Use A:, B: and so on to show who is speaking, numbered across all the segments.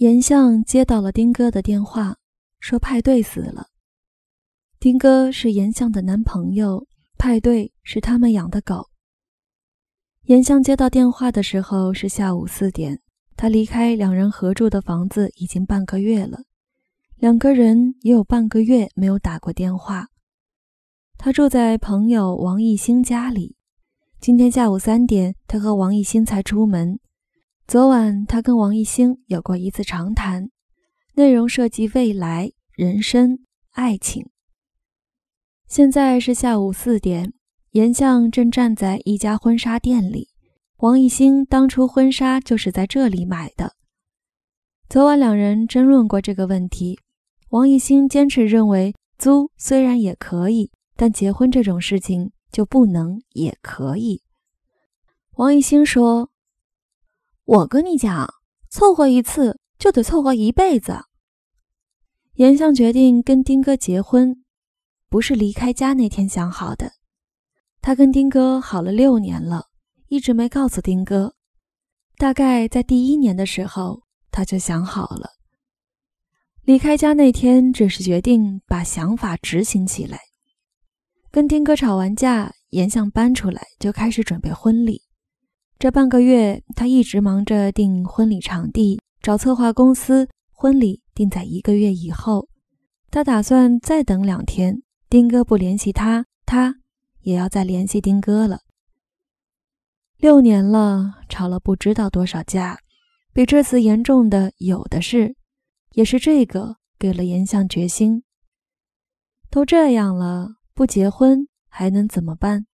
A: 严相接到了丁哥的电话，说派对死了。丁哥是严相的男朋友，派对是他们养的狗。严相接到电话的时候是下午四点，他离开两人合住的房子已经半个月了，两个人也有半个月没有打过电话。他住在朋友王艺兴家里，今天下午三点，他和王艺兴才出门。昨晚，他跟王艺兴有过一次长谈，内容涉及未来、人生、爱情。现在是下午四点，严相正站在一家婚纱店里。王艺兴当初婚纱就是在这里买的。昨晚两人争论过这个问题，王艺兴坚持认为租虽然也可以，但结婚这种事情就不能也可以。王艺兴说。我跟你讲，凑合一次就得凑合一辈子。严相决定跟丁哥结婚，不是离开家那天想好的。他跟丁哥好了六年了，一直没告诉丁哥。大概在第一年的时候，他就想好了。离开家那天，只是决定把想法执行起来。跟丁哥吵完架，严相搬出来，就开始准备婚礼。这半个月，他一直忙着订婚礼场地、找策划公司。婚礼定在一个月以后，他打算再等两天。丁哥不联系他，他也要再联系丁哥了。六年了，吵了不知道多少架，比这次严重的有的是。也是这个给了严相决心。都这样了，不结婚还能怎么办？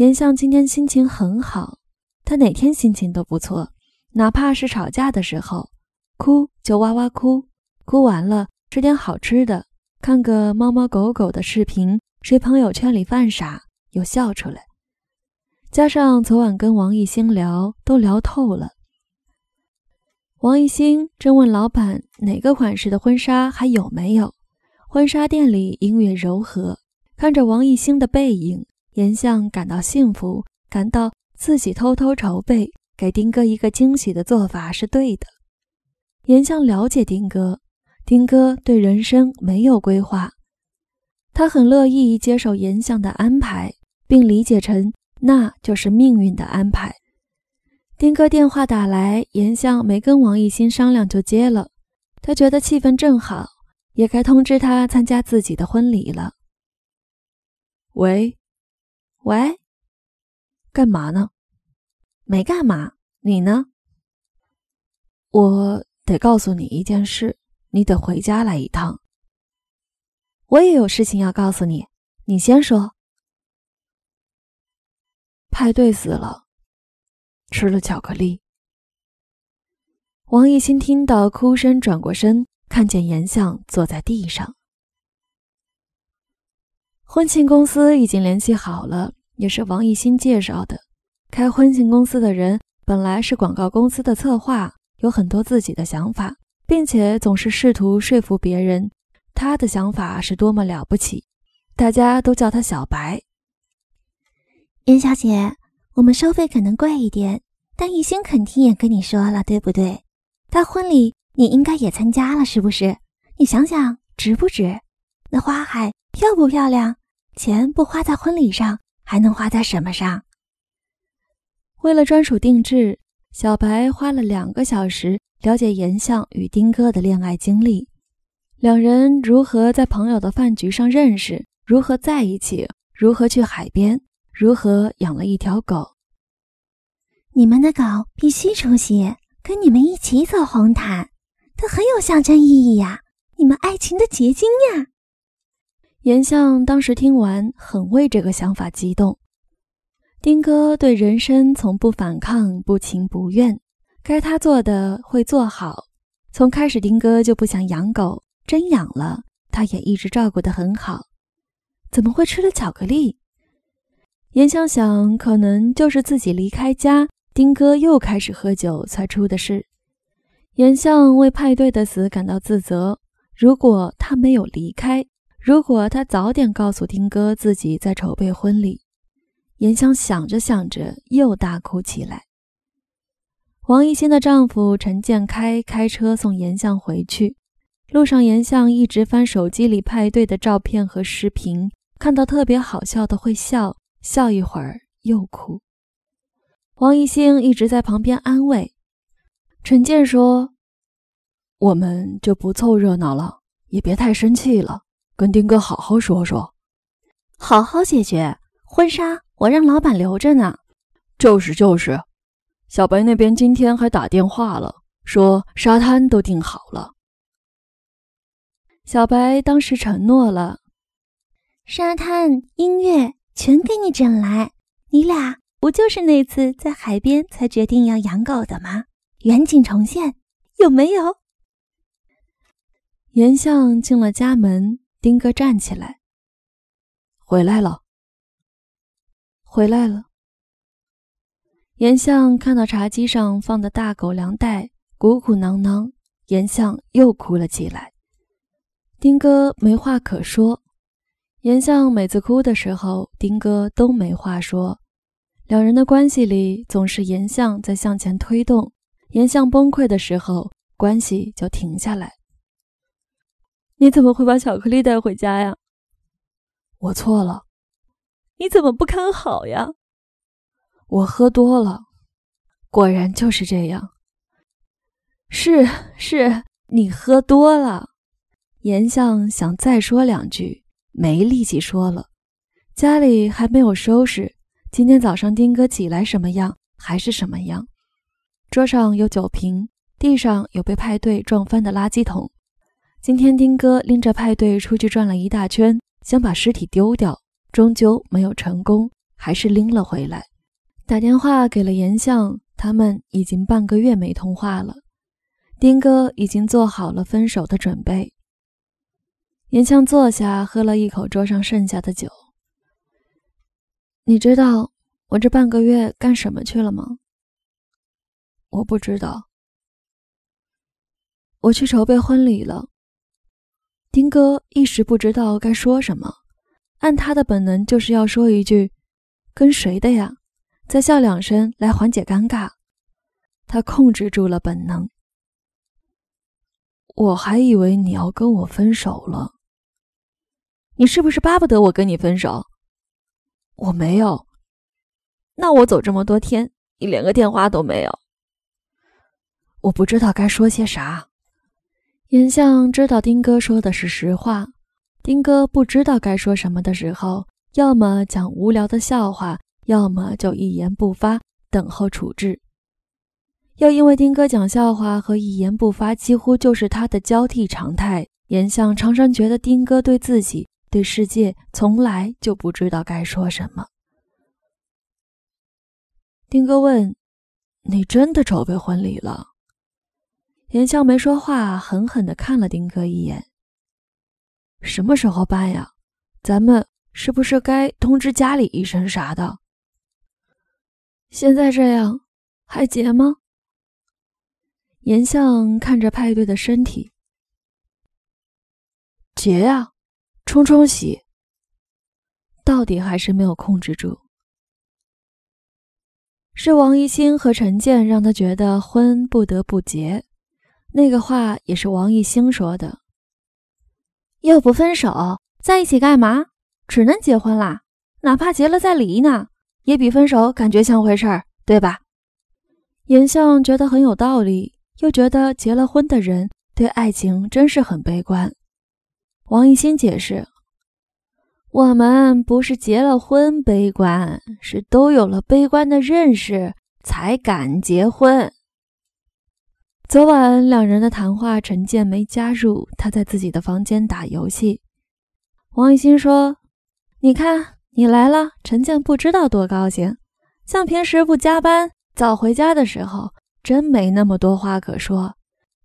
A: 严相今天心情很好，他哪天心情都不错，哪怕是吵架的时候，哭就哇哇哭，哭完了吃点好吃的，看个猫猫狗狗的视频，谁朋友圈里犯傻又笑出来。加上昨晚跟王艺兴聊，都聊透了。王艺兴正问老板哪个款式的婚纱还有没有，婚纱店里音乐柔和，看着王艺兴的背影。严相感到幸福，感到自己偷偷筹备给丁哥一个惊喜的做法是对的。严相了解丁哥，丁哥对人生没有规划，他很乐意接受严相的安排，并理解成那就是命运的安排。丁哥电话打来，严相没跟王艺兴商量就接了，他觉得气氛正好，也该通知他参加自己的婚礼了。喂。喂，干嘛呢？没干嘛，你呢？我得告诉你一件事，你得回家来一趟。我也有事情要告诉你，你先说。派对死了，吃了巧克力。王艺兴听到哭声，转过身，看见严相坐在地上。婚庆公司已经联系好了，也是王艺兴介绍的。开婚庆公司的人本来是广告公司的策划，有很多自己的想法，并且总是试图说服别人他的想法是多么了不起。大家都叫他小白。
B: 严小姐，我们收费可能贵一点，但艺兴肯定也跟你说了，对不对？他婚礼你应该也参加了，是不是？你想想值不值？那花海漂不漂亮？钱不花在婚礼上，还能花在什么上？
A: 为了专属定制，小白花了两个小时了解颜相与丁哥的恋爱经历，两人如何在朋友的饭局上认识，如何在一起，如何去海边，如何养了一条狗。
B: 你们的狗必须出席，跟你们一起走红毯，它很有象征意义呀，你们爱情的结晶呀。
A: 严相当时听完，很为这个想法激动。丁哥对人生从不反抗，不情不愿，该他做的会做好。从开始，丁哥就不想养狗，真养了，他也一直照顾得很好。怎么会吃了巧克力？严相想，可能就是自己离开家，丁哥又开始喝酒才出的事。严相为派对的死感到自责。如果他没有离开，如果他早点告诉丁哥自己在筹备婚礼，严香想着想着又大哭起来。王一新的丈夫陈建开开车送严相回去，路上严相一直翻手机里派对的照片和视频，看到特别好笑的会笑，笑一会儿又哭。王一兴一直在旁边安慰。陈建说：“我们就不凑热闹了，也别太生气了，跟丁哥好好说说，
B: 好好解决婚纱。我让老板留着呢。
A: 就是就是，小白那边今天还打电话了，说沙滩都订好了。小白当时承诺了，
B: 沙滩、音乐全给你整来。你俩不就是那次在海边才决定要养狗的吗？”远景重现有没有？
A: 严相进了家门，丁哥站起来，回来了，回来了。严相看到茶几上放的大狗粮袋，鼓鼓囊囊，严相又哭了起来。丁哥没话可说，严相每次哭的时候，丁哥都没话说，两人的关系里总是严相在向前推动。严相崩溃的时候，关系就停下来。你怎么会把巧克力带回家呀？我错了。
B: 你怎么不看好呀？
A: 我喝多了。果然就是这样。是是，你喝多了。严相想再说两句，没力气说了。家里还没有收拾，今天早上丁哥起来什么样，还是什么样。桌上有酒瓶，地上有被派对撞翻的垃圾桶。今天丁哥拎着派对出去转了一大圈，想把尸体丢掉，终究没有成功，还是拎了回来。打电话给了严相，他们已经半个月没通话了。丁哥已经做好了分手的准备。严相坐下，喝了一口桌上剩下的酒。你知道我这半个月干什么去了吗？我不知道，我去筹备婚礼了。丁哥一时不知道该说什么，按他的本能就是要说一句：“跟谁的呀？”再笑两声来缓解尴尬。他控制住了本能。我还以为你要跟我分手了，
B: 你是不是巴不得我跟你分手？
A: 我没有。
B: 那我走这么多天，你连个电话都没有。
A: 我不知道该说些啥。严相知道丁哥说的是实话，丁哥不知道该说什么的时候，要么讲无聊的笑话，要么就一言不发，等候处置。又因为丁哥讲笑话和一言不发几乎就是他的交替常态，严相常常觉得丁哥对自己、对世界从来就不知道该说什么。丁哥问：“你真的筹备婚礼了？”严笑没说话，狠狠地看了丁哥一眼。什么时候办呀？咱们是不是该通知家里一声啥的？现在这样还结吗？严相看着派对的身体，结呀，冲冲喜。到底还是没有控制住。是王一星和陈建让他觉得婚不得不结。那个话也是王艺兴说的。
B: 又不分手，在一起干嘛？只能结婚啦，哪怕结了再离呢，也比分手感觉像回事儿，对吧？
A: 严相觉得很有道理，又觉得结了婚的人对爱情真是很悲观。王艺兴解释：“
B: 我们不是结了婚悲观，是都有了悲观的认识才敢结婚。”
A: 昨晚两人的谈话，陈建没加入，他在自己的房间打游戏。王艺兴说：“你看，你来了。”陈建不知道多高兴，像平时不加班早回家的时候，真没那么多话可说。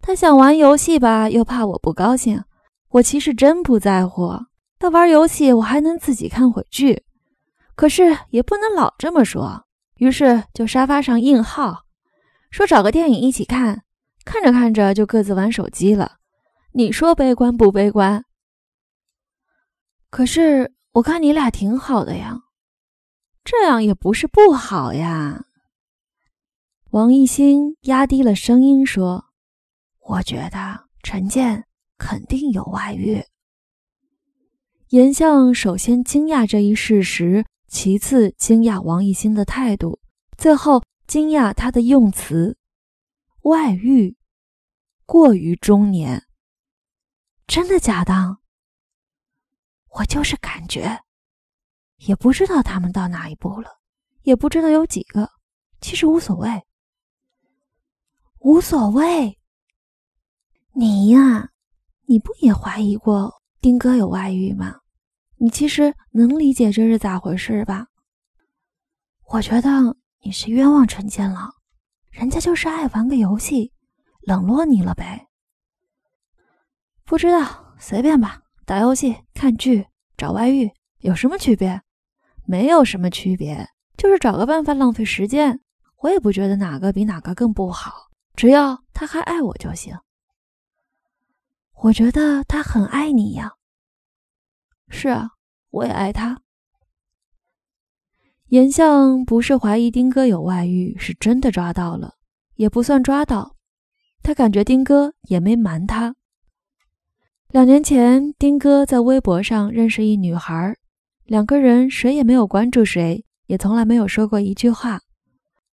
A: 他想玩游戏吧，又怕我不高兴。我其实真不在乎，他玩游戏，我还能自己看会剧。可是也不能老这么说，于是就沙发上硬耗，说找个电影一起看。看着看着就各自玩手机了，你说悲观不悲观？可是我看你俩挺好的呀，这样也不是不好呀。王艺兴压低了声音说：“我觉得陈建肯定有外遇。”严相首先惊讶这一事实，其次惊讶王艺兴的态度，最后惊讶他的用词：“外遇，过于中年。”真的假的？我就是感觉，也不知道他们到哪一步了，也不知道有几个，其实无所谓。无所谓，你呀，你不也怀疑过丁哥有外遇吗？你其实能理解这是咋回事吧？我觉得你是冤枉陈建了，人家就是爱玩个游戏，冷落你了呗。不知道，随便吧。打游戏、看剧、找外遇有什么区别？没有什么区别，就是找个办法浪费时间。我也不觉得哪个比哪个更不好。只要他还爱我就行。我觉得他很爱你呀。是啊，我也爱他。严相不是怀疑丁哥有外遇，是真的抓到了，也不算抓到。他感觉丁哥也没瞒他。两年前，丁哥在微博上认识一女孩，两个人谁也没有关注谁，也从来没有说过一句话。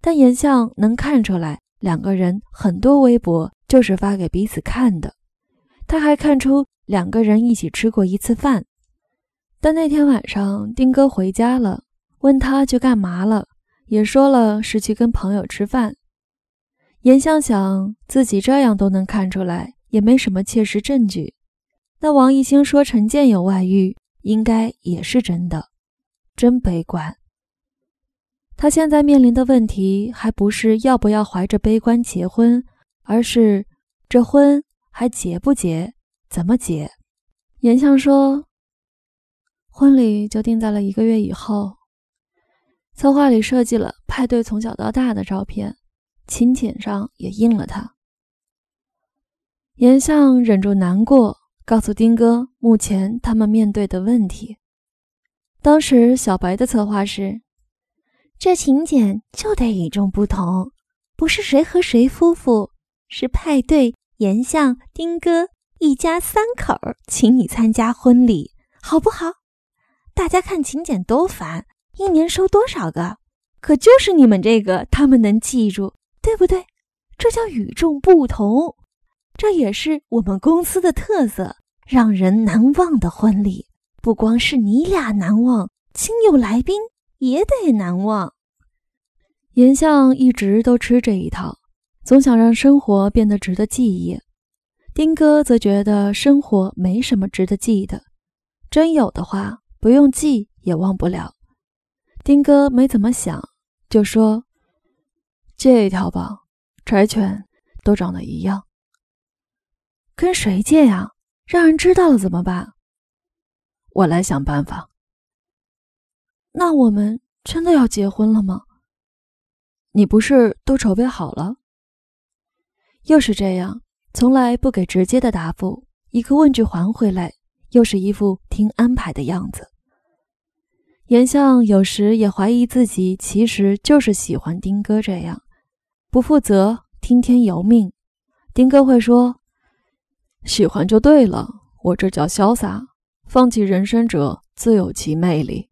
A: 但严相能看出来。两个人很多微博就是发给彼此看的，他还看出两个人一起吃过一次饭。但那天晚上，丁哥回家了，问他去干嘛了，也说了是去跟朋友吃饭。严相想自己这样都能看出来，也没什么切实证据。那王艺兴说陈建有外遇，应该也是真的，真悲观。他现在面临的问题还不是要不要怀着悲观结婚，而是这婚还结不结，怎么结？严相说，婚礼就定在了一个月以后。策划里设计了派对从小到大的照片，请柬上也印了他。颜相忍住难过，告诉丁哥目前他们面对的问题。当时小白的策划是。
B: 这请柬就得与众不同，不是谁和谁夫妇，是派对颜相丁哥一家三口请你参加婚礼，好不好？大家看请柬都烦，一年收多少个？可就是你们这个，他们能记住，对不对？这叫与众不同，这也是我们公司的特色，让人难忘的婚礼。不光是你俩难忘，亲友来宾。也得难忘。
A: 颜相一直都吃这一套，总想让生活变得值得记忆。丁哥则觉得生活没什么值得记的，真有的话，不用记也忘不了。丁哥没怎么想，就说：“借一条吧，柴犬都长得一样。”跟谁借呀？让人知道了怎么办？我来想办法。那我们真的要结婚了吗？你不是都筹备好了？又是这样，从来不给直接的答复，一个问句还回来，又是一副听安排的样子。颜相有时也怀疑自己其实就是喜欢丁哥这样，不负责、听天由命。丁哥会说：“喜欢就对了，我这叫潇洒。放弃人生者自有其魅力。”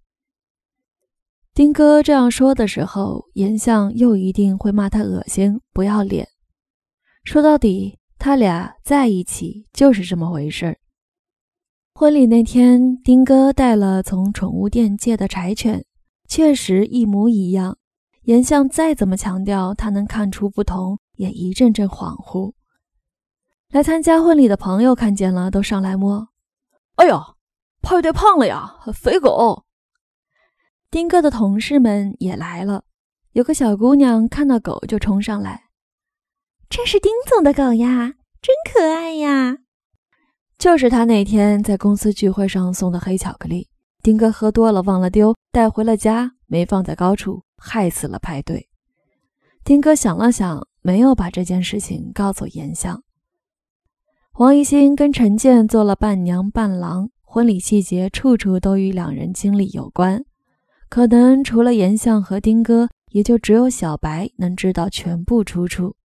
A: 丁哥这样说的时候，颜相又一定会骂他恶心、不要脸。说到底，他俩在一起就是这么回事。婚礼那天，丁哥带了从宠物店借的柴犬，确实一模一样。严相再怎么强调他能看出不同，也一阵阵恍惚。来参加婚礼的朋友看见了，都上来摸。哎呀，派对胖了呀，肥狗！丁哥的同事们也来了，有个小姑娘看到狗就冲上来：“
B: 这是丁总的狗呀，真可爱呀！”
A: 就是他那天在公司聚会上送的黑巧克力，丁哥喝多了忘了丢，带回了家，没放在高处，害死了派对。丁哥想了想，没有把这件事情告诉严相。王艺兴跟陈建做了伴娘伴郎，婚礼细节处处都与两人经历有关。可能除了严相和丁哥，也就只有小白能知道全部出处。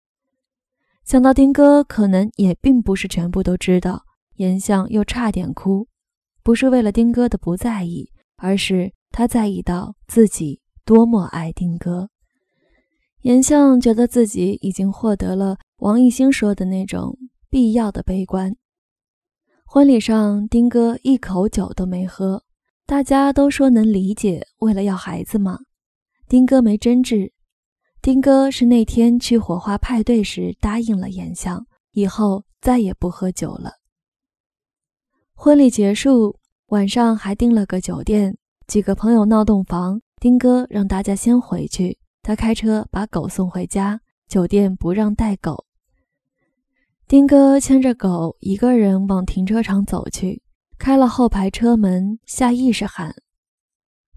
A: 想到丁哥可能也并不是全部都知道，颜相又差点哭，不是为了丁哥的不在意，而是他在意到自己多么爱丁哥。颜相觉得自己已经获得了王艺兴说的那种必要的悲观。婚礼上，丁哥一口酒都没喝，大家都说能理解，为了要孩子嘛。丁哥没争执。丁哥是那天去火花派对时答应了颜相，以后再也不喝酒了。婚礼结束，晚上还订了个酒店，几个朋友闹洞房，丁哥让大家先回去。他开车把狗送回家，酒店不让带狗。丁哥牵着狗一个人往停车场走去，开了后排车门，下意识喊：“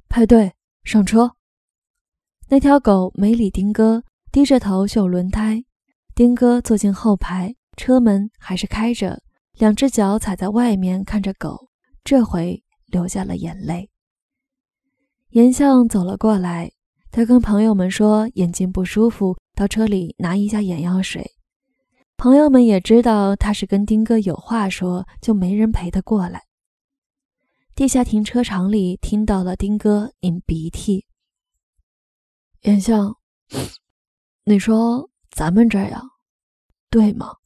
A: 派对，上车！”那条狗没理丁哥，低着头嗅轮胎。丁哥坐进后排，车门还是开着，两只脚踩在外面看着狗，这回流下了眼泪。颜相走了过来。他跟朋友们说眼睛不舒服，到车里拿一下眼药水。朋友们也知道他是跟丁哥有话说，就没人陪他过来。地下停车场里听到了丁哥擤鼻涕。颜相，你说咱们这样对吗？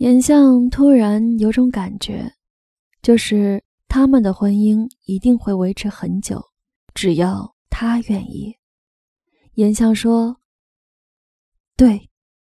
A: 颜相突然有种感觉，就是他们的婚姻一定会维持很久，只要。他愿意，颜相说：“对。”